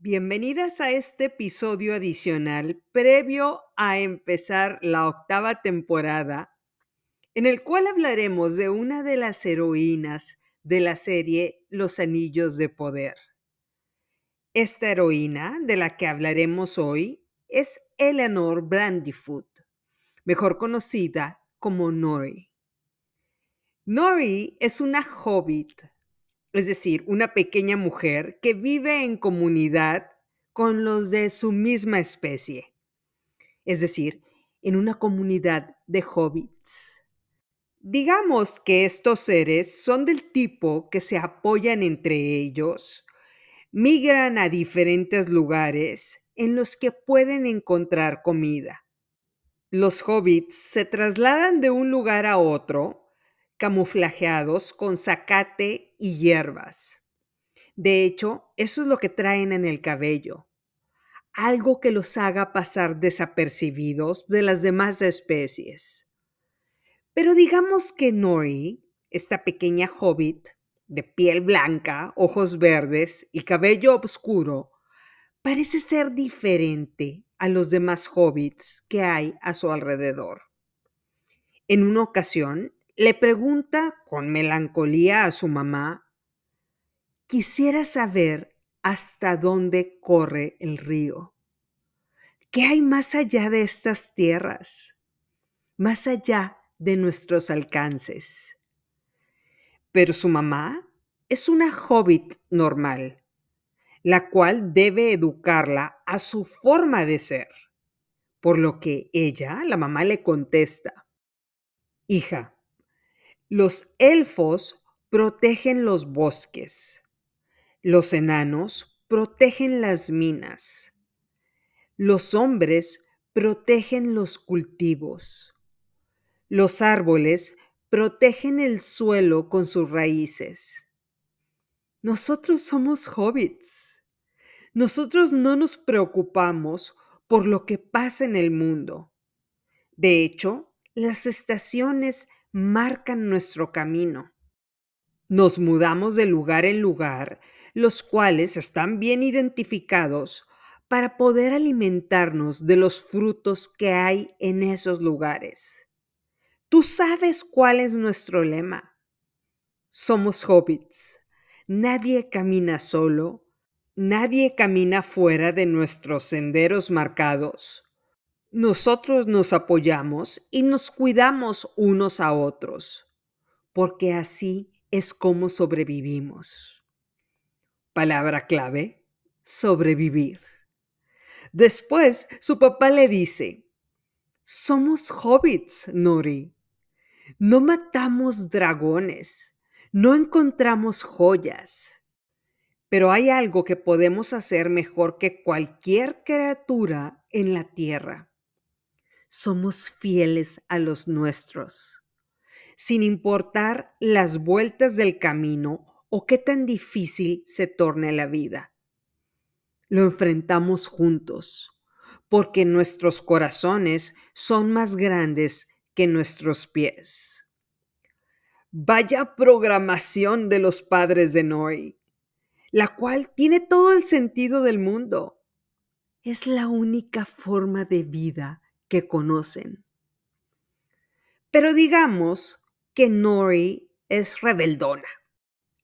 Bienvenidas a este episodio adicional previo a empezar la octava temporada, en el cual hablaremos de una de las heroínas de la serie Los Anillos de Poder. Esta heroína de la que hablaremos hoy es Eleanor Brandyfoot, mejor conocida como Nori. Nori es una hobbit es decir, una pequeña mujer que vive en comunidad con los de su misma especie, es decir, en una comunidad de hobbits. Digamos que estos seres son del tipo que se apoyan entre ellos, migran a diferentes lugares en los que pueden encontrar comida. Los hobbits se trasladan de un lugar a otro camuflajeados con zacate y hierbas. De hecho, eso es lo que traen en el cabello, algo que los haga pasar desapercibidos de las demás especies. Pero digamos que Nori, esta pequeña hobbit, de piel blanca, ojos verdes y cabello oscuro, parece ser diferente a los demás hobbits que hay a su alrededor. En una ocasión, le pregunta con melancolía a su mamá, quisiera saber hasta dónde corre el río. ¿Qué hay más allá de estas tierras? Más allá de nuestros alcances. Pero su mamá es una hobbit normal, la cual debe educarla a su forma de ser. Por lo que ella, la mamá, le contesta, Hija, los elfos protegen los bosques. Los enanos protegen las minas. Los hombres protegen los cultivos. Los árboles protegen el suelo con sus raíces. Nosotros somos hobbits. Nosotros no nos preocupamos por lo que pasa en el mundo. De hecho, las estaciones marcan nuestro camino. Nos mudamos de lugar en lugar, los cuales están bien identificados para poder alimentarnos de los frutos que hay en esos lugares. Tú sabes cuál es nuestro lema. Somos hobbits. Nadie camina solo, nadie camina fuera de nuestros senderos marcados. Nosotros nos apoyamos y nos cuidamos unos a otros, porque así es como sobrevivimos. Palabra clave, sobrevivir. Después su papá le dice, somos hobbits, Nori. No matamos dragones, no encontramos joyas, pero hay algo que podemos hacer mejor que cualquier criatura en la tierra somos fieles a los nuestros, sin importar las vueltas del camino o qué tan difícil se torne la vida. Lo enfrentamos juntos, porque nuestros corazones son más grandes que nuestros pies. Vaya programación de los padres de Noé, la cual tiene todo el sentido del mundo. Es la única forma de vida que conocen. Pero digamos que Nori es rebeldona,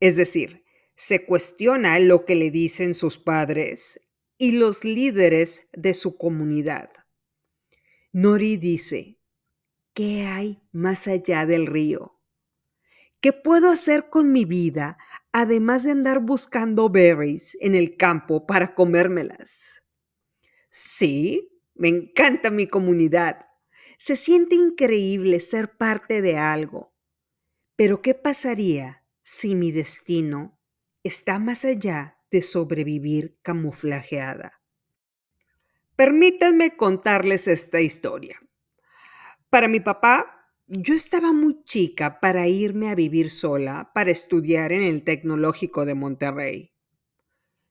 es decir, se cuestiona lo que le dicen sus padres y los líderes de su comunidad. Nori dice, ¿qué hay más allá del río? ¿Qué puedo hacer con mi vida además de andar buscando berries en el campo para comérmelas? Sí, me encanta mi comunidad. Se siente increíble ser parte de algo. Pero ¿qué pasaría si mi destino está más allá de sobrevivir camuflajeada? Permítanme contarles esta historia. Para mi papá, yo estaba muy chica para irme a vivir sola para estudiar en el Tecnológico de Monterrey.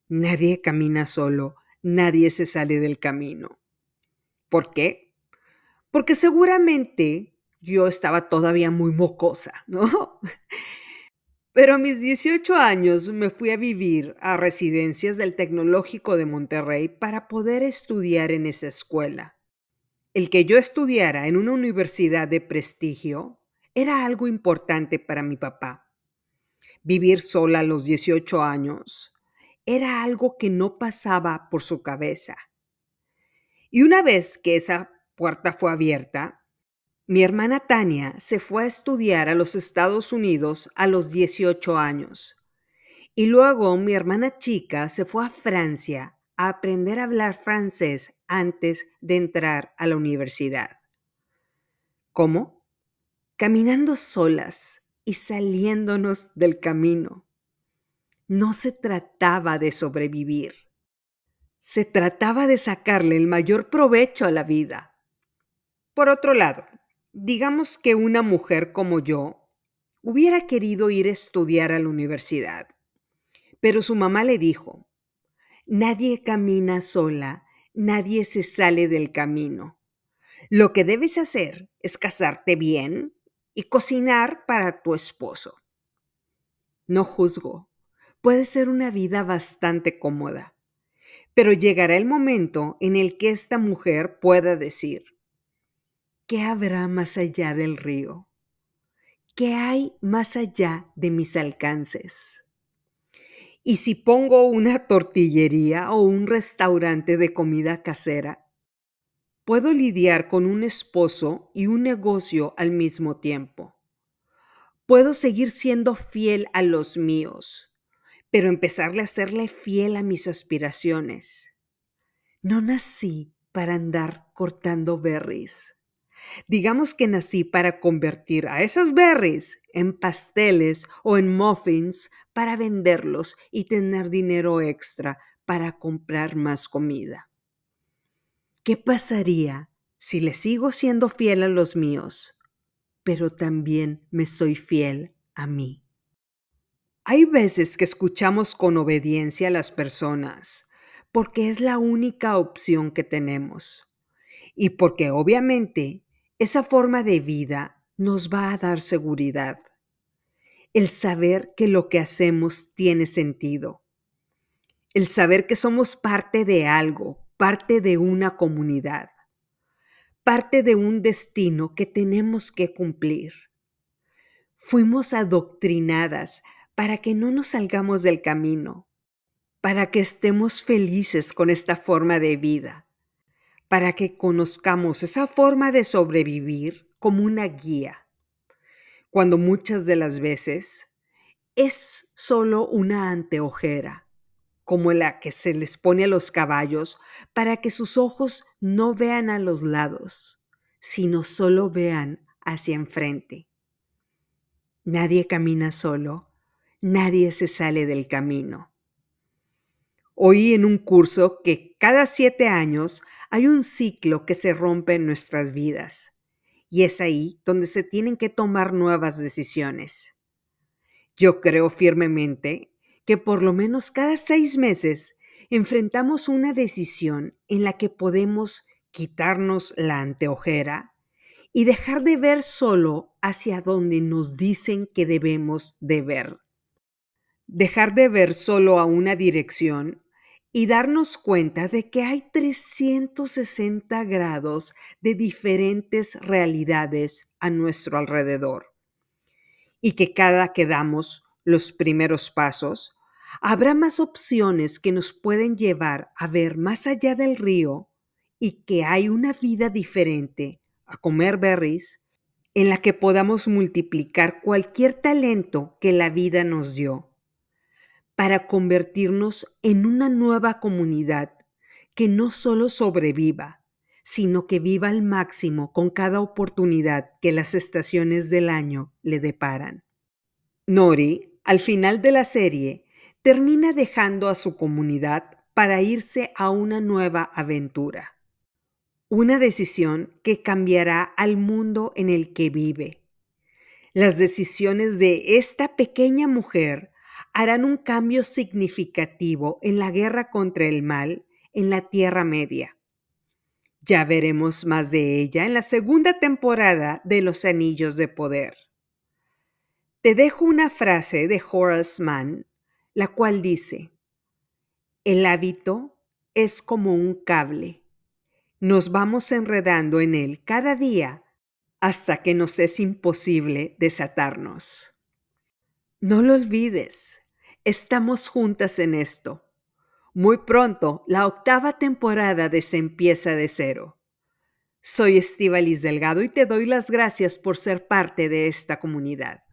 Nadie camina solo, nadie se sale del camino. ¿Por qué? Porque seguramente yo estaba todavía muy mocosa, ¿no? Pero a mis 18 años me fui a vivir a residencias del Tecnológico de Monterrey para poder estudiar en esa escuela. El que yo estudiara en una universidad de prestigio era algo importante para mi papá. Vivir sola a los 18 años era algo que no pasaba por su cabeza. Y una vez que esa puerta fue abierta, mi hermana Tania se fue a estudiar a los Estados Unidos a los 18 años. Y luego mi hermana chica se fue a Francia a aprender a hablar francés antes de entrar a la universidad. ¿Cómo? Caminando solas y saliéndonos del camino. No se trataba de sobrevivir. Se trataba de sacarle el mayor provecho a la vida. Por otro lado, Digamos que una mujer como yo hubiera querido ir a estudiar a la universidad, pero su mamá le dijo, nadie camina sola, nadie se sale del camino. Lo que debes hacer es casarte bien y cocinar para tu esposo. No juzgo, puede ser una vida bastante cómoda, pero llegará el momento en el que esta mujer pueda decir, ¿Qué habrá más allá del río? ¿Qué hay más allá de mis alcances? Y si pongo una tortillería o un restaurante de comida casera, puedo lidiar con un esposo y un negocio al mismo tiempo. Puedo seguir siendo fiel a los míos, pero empezarle a serle fiel a mis aspiraciones. No nací para andar cortando berries. Digamos que nací para convertir a esos berries en pasteles o en muffins para venderlos y tener dinero extra para comprar más comida. ¿Qué pasaría si le sigo siendo fiel a los míos, pero también me soy fiel a mí? Hay veces que escuchamos con obediencia a las personas porque es la única opción que tenemos y porque obviamente esa forma de vida nos va a dar seguridad. El saber que lo que hacemos tiene sentido. El saber que somos parte de algo, parte de una comunidad, parte de un destino que tenemos que cumplir. Fuimos adoctrinadas para que no nos salgamos del camino, para que estemos felices con esta forma de vida para que conozcamos esa forma de sobrevivir como una guía, cuando muchas de las veces es solo una anteojera, como la que se les pone a los caballos para que sus ojos no vean a los lados, sino solo vean hacia enfrente. Nadie camina solo, nadie se sale del camino. Oí en un curso que cada siete años hay un ciclo que se rompe en nuestras vidas y es ahí donde se tienen que tomar nuevas decisiones. Yo creo firmemente que por lo menos cada seis meses enfrentamos una decisión en la que podemos quitarnos la anteojera y dejar de ver solo hacia donde nos dicen que debemos de ver. Dejar de ver solo a una dirección y darnos cuenta de que hay 360 grados de diferentes realidades a nuestro alrededor y que cada que damos los primeros pasos, habrá más opciones que nos pueden llevar a ver más allá del río y que hay una vida diferente a comer berries en la que podamos multiplicar cualquier talento que la vida nos dio para convertirnos en una nueva comunidad que no solo sobreviva, sino que viva al máximo con cada oportunidad que las estaciones del año le deparan. Nori, al final de la serie, termina dejando a su comunidad para irse a una nueva aventura. Una decisión que cambiará al mundo en el que vive. Las decisiones de esta pequeña mujer harán un cambio significativo en la guerra contra el mal en la Tierra Media. Ya veremos más de ella en la segunda temporada de Los Anillos de Poder. Te dejo una frase de Horace Mann, la cual dice, el hábito es como un cable. Nos vamos enredando en él cada día hasta que nos es imposible desatarnos. No lo olvides, estamos juntas en esto. Muy pronto, la octava temporada de Se empieza de cero. Soy Estivalis Delgado y te doy las gracias por ser parte de esta comunidad.